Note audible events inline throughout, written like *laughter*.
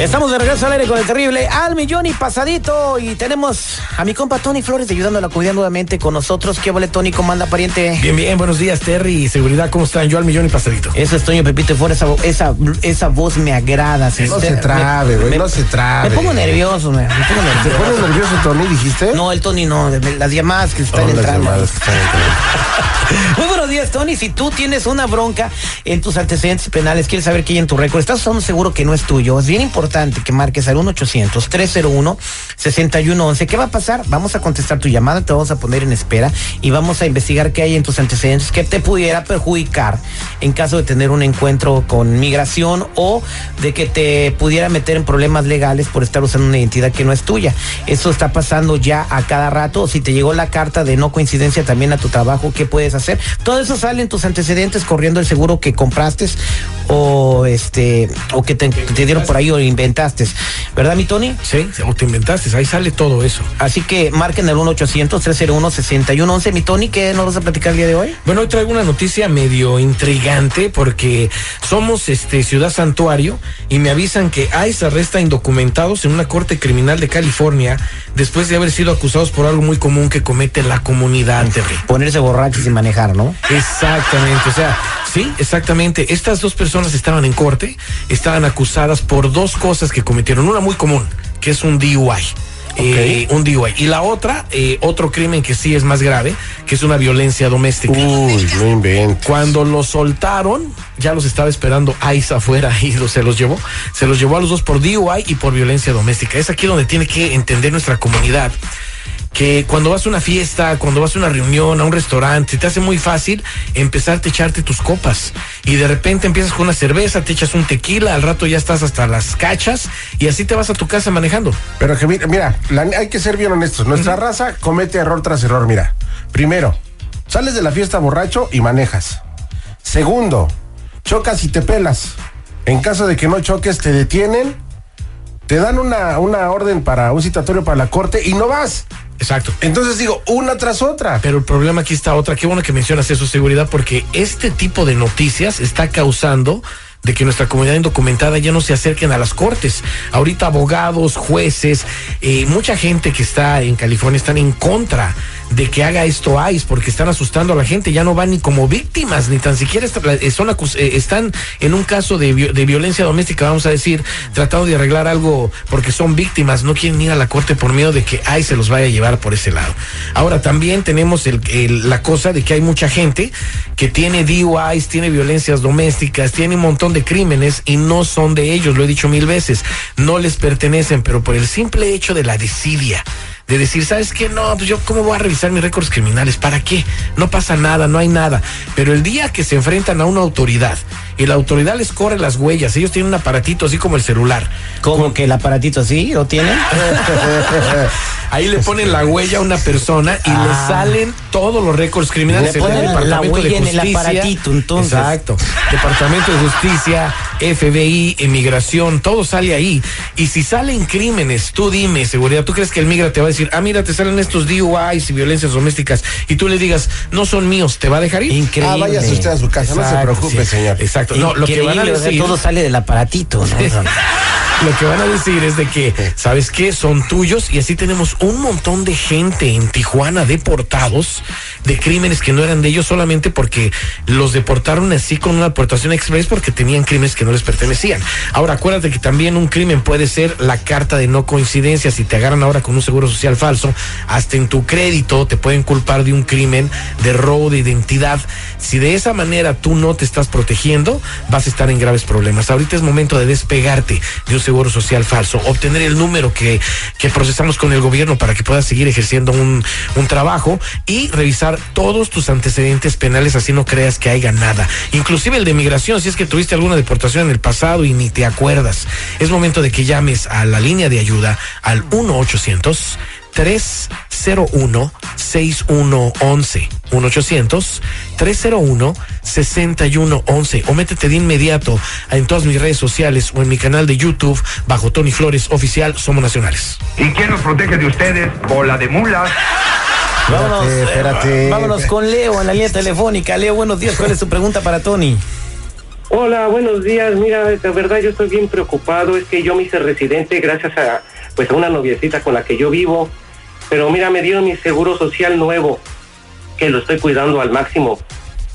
Estamos de regreso al aire con el terrible al millón y pasadito. Y tenemos a mi compa Tony Flores ayudando a la comunidad nuevamente con nosotros. ¿Qué vale, Tony? ¿Cómo anda, pariente? Bien, bien, buenos días, Terry seguridad. ¿Cómo están? Yo al millón y pasadito. Eso es Toño Pepito Flores. Esa, esa, esa voz me agrada. No se trabe, güey, no se trabe. Me pongo nervioso, me, me pongo ¿Te nervioso. pones nervioso, Tony, dijiste? No, el Tony no, las llamadas que están Oh, las entrando. llamadas que están entrando. *laughs* Muy buenos días, Tony. Si tú tienes una bronca en tus antecedentes penales, quieres saber qué hay en tu récord, estás seguro que no es tuyo. Es bien importante que marques al 1-800-301-6111. ¿Qué va a pasar? Vamos a contestar tu llamada, te vamos a poner en espera y vamos a investigar qué hay en tus antecedentes que te pudiera perjudicar en caso de tener un encuentro con migración o de que te pudiera meter en problemas legales por estar usando una identidad que no es tuya. Eso está pasando ya a cada rato. Si te llegó la carta de no coincidencia también a tu trabajo, ¿qué puedes hacer? Todo eso sale en tus antecedentes corriendo el seguro que compraste o este o que te, te dieron por ahí o inventaste. ¿Verdad, mi Tony? Sí, o te inventaste, ahí sale todo eso. Así que marquen el 1-800-301-6111. Mi Tony, ¿qué nos vas a platicar el día de hoy? Bueno, hoy traigo una noticia medio intrigante porque somos este Ciudad Santuario y me avisan que ICE arresta indocumentados en una corte criminal de California después de haber sido acusados por algo muy común que comete la comunidad. Ponerse borrachos y manejar, ¿no? Exactamente, o sea, sí, exactamente. Estas dos personas estaban en corte, estaban acusadas por dos cosas que cometieron. Una muy común, que es un DUI. Eh, un DUI. Y la otra, eh, otro crimen que sí es más grave, que es una violencia doméstica. Uy, no inventes. Cuando los soltaron, ya los estaba esperando ICE afuera y los- se los llevó. Se los llevó a los dos por DUI y por violencia doméstica. Es aquí donde tiene que entender nuestra comunidad que cuando vas a una fiesta, cuando vas a una reunión, a un restaurante, te hace muy fácil empezarte a echarte tus copas. Y de repente empiezas con una cerveza, te echas un tequila, al rato ya estás hasta las cachas y así te vas a tu casa manejando. Pero que mira, mira, la- hay que ser bien honestos. Nuestra raza comete error tras error. Mira, primero, sales de la fiesta borracho y manejas. Segundo, chocas y te pelas. En caso de que no choques, te detienen, te dan una, una orden para un citatorio para la corte y no vas. Exacto. Entonces digo, una tras otra. Pero el problema aquí está otra. Qué bueno que mencionas eso, seguridad, porque este tipo de noticias está causando de que nuestra comunidad indocumentada ya no se acerquen a las cortes. Ahorita abogados, jueces, eh, mucha gente que está en California están en contra de que haga esto ICE porque están asustando a la gente, ya no van ni como víctimas, ni tan siquiera eh, son eh, están en un caso de, de violencia doméstica, vamos a decir, tratando de arreglar algo porque son víctimas, no quieren ir a la corte por miedo de que ICE se los vaya a llevar por ese lado. Ahora también tenemos la cosa de que hay mucha gente que tiene DUIs, tiene violencias domésticas, tiene un montón de crímenes y no son de ellos, lo he dicho mil veces, no les pertenecen, pero por el simple hecho de la desidia de decir, ¿sabes qué? No, pues yo cómo voy a revisar mis récords criminales, ¿para qué? No pasa nada, no hay nada. Pero el día que se enfrentan a una autoridad y la autoridad les corre las huellas, ellos tienen un aparatito así como el celular. ¿Cómo que el aparatito así lo tienen? *laughs* Ahí le ponen la huella a una persona y le Ah. salen todos los récords criminales. Le en el ponen la Departamento de huella en el aparatito, entonces. Exacto. Departamento de Justicia, FBI, Inmigración, todo sale ahí. Y si salen crímenes, tú dime, seguridad, ¿tú crees que el migra te va a decir, ah, mira, te salen estos DUIs y violencias domésticas, y tú le digas, no son míos, ¿te va a dejar ir? Increíble. Ah, váyase usted a su casa, no se preocupe, sí. señor. Exacto. No, lo que van a decir. todo sale del aparatito, ¿no? *laughs* Lo que van a decir es de que, ¿sabes qué? Son tuyos y así tenemos un montón de gente en Tijuana deportados de crímenes que no eran de ellos solamente porque los deportaron así con una deportación express porque tenían crímenes que no les pertenecían. Ahora, acuérdate que también un crimen puede ser la carta de no coincidencia. Si te agarran ahora con un seguro social falso, hasta en tu crédito te pueden culpar de un crimen de robo de identidad. Si de esa manera tú no te estás protegiendo, vas a estar en graves problemas. Ahorita es momento de despegarte de un seguro social falso, obtener el número que, que procesamos con el gobierno para que puedas seguir ejerciendo un, un trabajo y revisar todos tus antecedentes penales, así no creas que haya nada. Inclusive el de migración, si es que tuviste alguna deportación en el pasado y ni te acuerdas. Es momento de que llames a la línea de ayuda al 1 800 301-6111. 1-800-301-6111. O métete de inmediato en todas mis redes sociales o en mi canal de YouTube bajo Tony Flores Oficial Somos Nacionales. ¿Y quién nos protege de ustedes? Bola de mulas. Vámonos, Espérate, espérate. vámonos con Leo en la línea telefónica. Leo, buenos días. ¿Cuál es tu pregunta para Tony? Hola, buenos días. Mira, de verdad yo estoy bien preocupado. Es que yo me hice residente gracias a pues a una noviecita con la que yo vivo. Pero mira, me dieron mi seguro social nuevo, que lo estoy cuidando al máximo.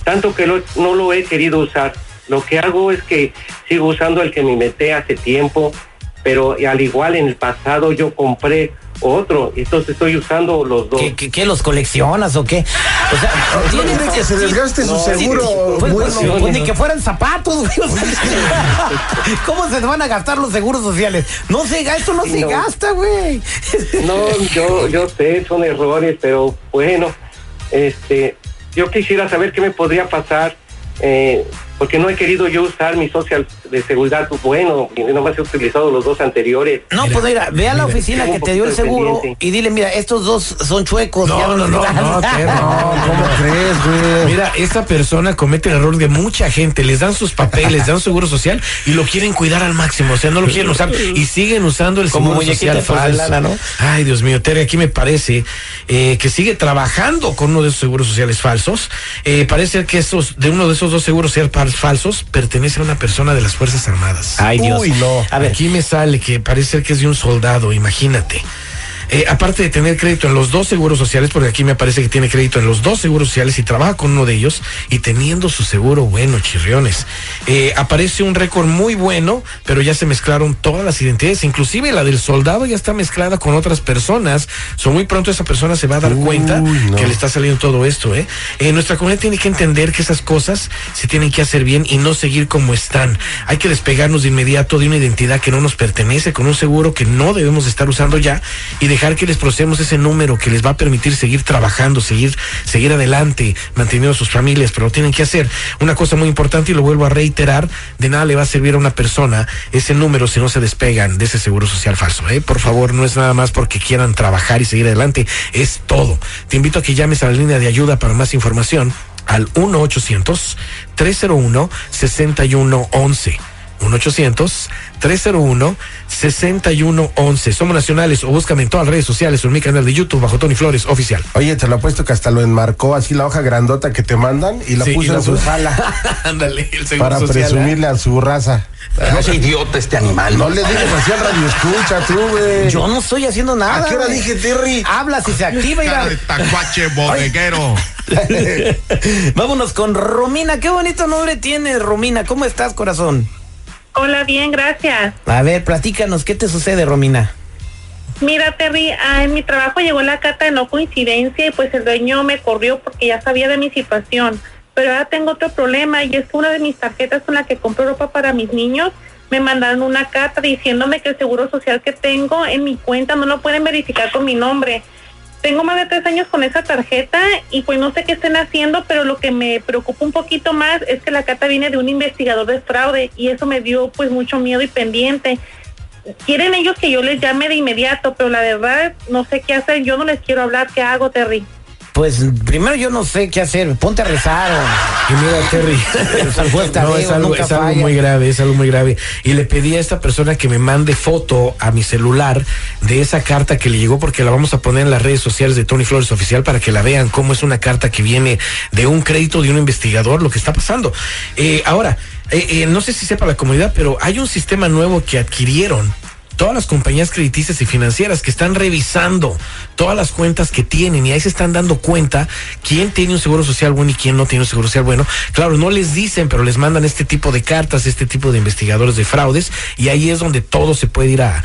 Tanto que no lo he querido usar. Lo que hago es que sigo usando el que me metí hace tiempo, pero al igual en el pasado yo compré otro, entonces estoy usando los dos. ¿Qué, qué, qué, los coleccionas o qué? O sea, Tiene que se desgaste su No, seguro. Pues, bueno. pues, pues, ni que fueran zapatos, güey. O sea, *laughs* ¿Cómo se van a gastar los seguros sociales? No se gasta, esto no, se No. gasta, güey. No, yo, yo sé, son errores, pero bueno, este, yo quisiera saber qué me podría pasar, eh, porque no he querido yo usar mi social de seguridad, bueno, y nomás he utilizado los dos anteriores. No, pues mira, ve a la oficina que te dio el seguro y dile, mira, estos dos son chuecos. ya No, no, no, no, Terry, No, ¿cómo *laughs* crees, güey? Mira, esta persona comete el error de mucha gente. Les dan sus papeles, les dan seguro social y lo quieren cuidar al máximo. O sea, no lo quieren usar y siguen usando el Como seguro social falso. ¿no? Ay, Dios mío, Terry, aquí me parece eh, que sigue trabajando con uno de esos seguros sociales falsos. Eh, parece que esos, de uno de esos dos seguros sociales falsos pertenece a una persona de las Fuerzas Armadas. Ay, Dios. Uy, no. A ver, Aquí me sale que parece ser que es de un soldado, imagínate. Eh, aparte de tener crédito en los dos seguros sociales, porque aquí me parece que tiene crédito en los dos seguros sociales y trabaja con uno de ellos y teniendo su seguro bueno, chirriones. Eh, aparece un récord muy bueno, pero ya se mezclaron todas las identidades, inclusive la del soldado ya está mezclada con otras personas. So, muy pronto esa persona se va a dar Uy, cuenta no. que le está saliendo todo esto. ¿eh? Eh, nuestra comunidad tiene que entender que esas cosas se tienen que hacer bien y no seguir como están. Hay que despegarnos de inmediato de una identidad que no nos pertenece, con un seguro que no debemos de estar usando ya y dejar que les procesemos ese número que les va a permitir seguir trabajando, seguir, seguir adelante, manteniendo a sus familias, pero lo tienen que hacer. Una cosa muy importante y lo vuelvo a reiterar, de nada le va a servir a una persona ese número si no se despegan de ese seguro social falso. ¿eh? Por favor, no es nada más porque quieran trabajar y seguir adelante, es todo. Te invito a que llames a la línea de ayuda para más información al 1-800-301-6111. 1-800-301-6111. Somos nacionales o búscame en todas las redes sociales o en mi canal de YouTube bajo Tony Flores Oficial. Oye, te lo apuesto que hasta lo enmarcó así la hoja grandota que te mandan y la Sí, puso y la en su sala *laughs* Ándale, el para social, ¿eh? presumirle a su raza. No es idiota este animal. No le digas así al radio escucha, tú, güey. yo no estoy haciendo nada. ¿A qué hora dije, Terry? Habla si se activa y de tacuache bodeguero. *laughs* Vámonos con Romina. Qué bonito nombre tienes, Romina. ¿Cómo estás, corazón? Hola, bien, gracias. A ver, platícanos, ¿qué te sucede, Romina? Mira, Terry, ah, en mi trabajo llegó la carta de no coincidencia y pues el dueño me corrió porque ya sabía de mi situación. Pero ahora tengo otro problema y es que una de mis tarjetas con la que compro ropa para mis niños me mandaron una carta diciéndome que el seguro social que tengo en mi cuenta no lo pueden verificar con mi nombre. Tengo más de tres años con esa tarjeta y pues no sé qué estén haciendo, pero lo que me preocupa un poquito más es que la carta viene de un investigador de fraude y eso me dio pues mucho miedo y pendiente. Quieren ellos que yo les llame de inmediato, pero la verdad no sé qué hacer. Yo no les quiero hablar. ¿Qué hago, Terry? Pues primero yo no sé qué hacer. Ponte a rezar. Y mira, Terry, *laughs* no, es algo, es muy grave, es algo muy grave. Y le pedí a esta persona que me mande foto a mi celular de esa carta que le llegó, porque la vamos a poner en las redes sociales de Tony Flores Oficial para que la vean cómo es una carta que viene de un crédito de un investigador, lo que está pasando. Eh, ahora, eh, eh, no sé si sepa la comunidad, pero hay un sistema nuevo que adquirieron todas las compañías crediticias y financieras que están revisando todas las cuentas que tienen y ahí se están dando cuenta quién tiene un seguro social bueno y quién no tiene un seguro social bueno. Claro, no les dicen, pero les mandan este tipo de cartas, este tipo de investigadores de fraudes y ahí es donde todo se puede ir a,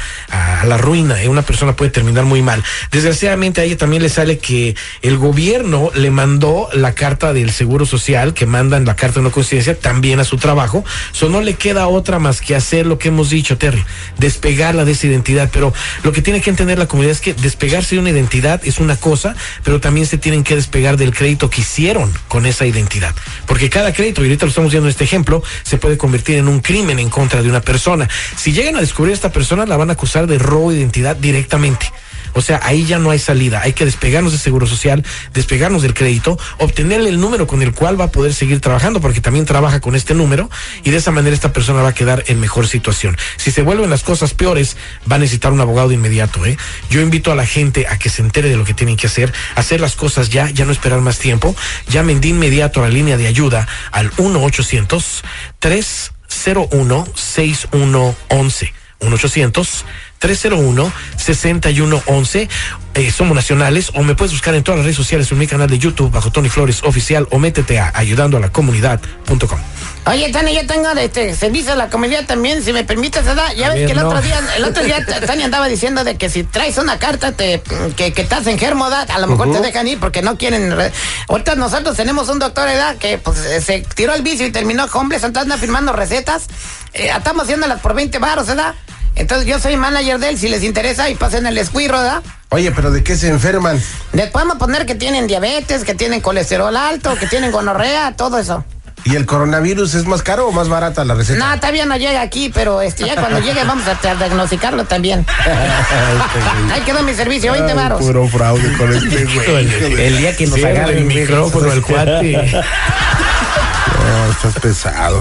la ruina. ¿eh? Una persona puede terminar muy mal. Desgraciadamente a ella también le sale que el gobierno le mandó la carta del seguro social, que mandan la carta de no coincidencia también a su trabajo. So no le queda otra más que hacer lo que hemos dicho, Terry, despegarla de esa identidad. Pero lo que tiene que entender la comunidad es que despegarse de una identidad es una cosa, pero también se tienen que despegar del crédito que hicieron con esa identidad. Porque cada crédito, y ahorita lo estamos viendo en este ejemplo, se puede convertir en un crimen en contra de una persona. Si llegan a descubrir a esta persona, la van a acusar de robo de identidad directamente. O sea, ahí ya no hay salida. Hay que despegarnos del seguro social, despegarnos del crédito, obtenerle el número con el cual va a poder seguir trabajando, porque también trabaja con este número, y de esa manera esta persona va a quedar en mejor situación. Si se vuelven las cosas peores, va a necesitar un abogado de inmediato. ¿eh? Yo invito a la gente a que se entere de lo que tienen que hacer, hacer las cosas ya, ya no esperar más tiempo. Llamen de inmediato a la línea de ayuda al 1 800 301 6111 1 800 301-6111. Eh, somos nacionales o me puedes buscar en todas las redes sociales en mi canal de YouTube bajo Tony Flores Oficial o métete a ayudando a la comunidad.com. Oye, Tania, yo tengo de este servicio a la comunidad también, si me permites, ¿verdad? Ya A ves que el no. otro día, el otro día *laughs* Tania andaba diciendo de que si traes una carta te, que, que estás enfermo, ¿verdad? A lo mejor te dejan ir porque no quieren. re- Ahorita nosotros tenemos un doctor, ¿verdad? Que pues se tiró al vicio y terminó homeless, entonces anda firmando recetas. Eh, estamos haciéndolas por 20 baros, ¿verdad? Entonces yo soy manager de él, si les interesa, y pasen el escuirro, ¿verdad? Oye, pero ¿de qué se enferman? Les podemos poner que tienen diabetes, que tienen colesterol alto, que tienen gonorrea, todo eso. ¿Y el coronavirus es más caro o más barata la receta? No, todavía no llega aquí, pero este, ya cuando llegue vamos a diagnosticarlo también. *laughs* Ahí quedó mi servicio, 20 varos. Puro fraude con este *laughs* güey. El día que nos agarren el micrófono al cuate. No, estás pesado.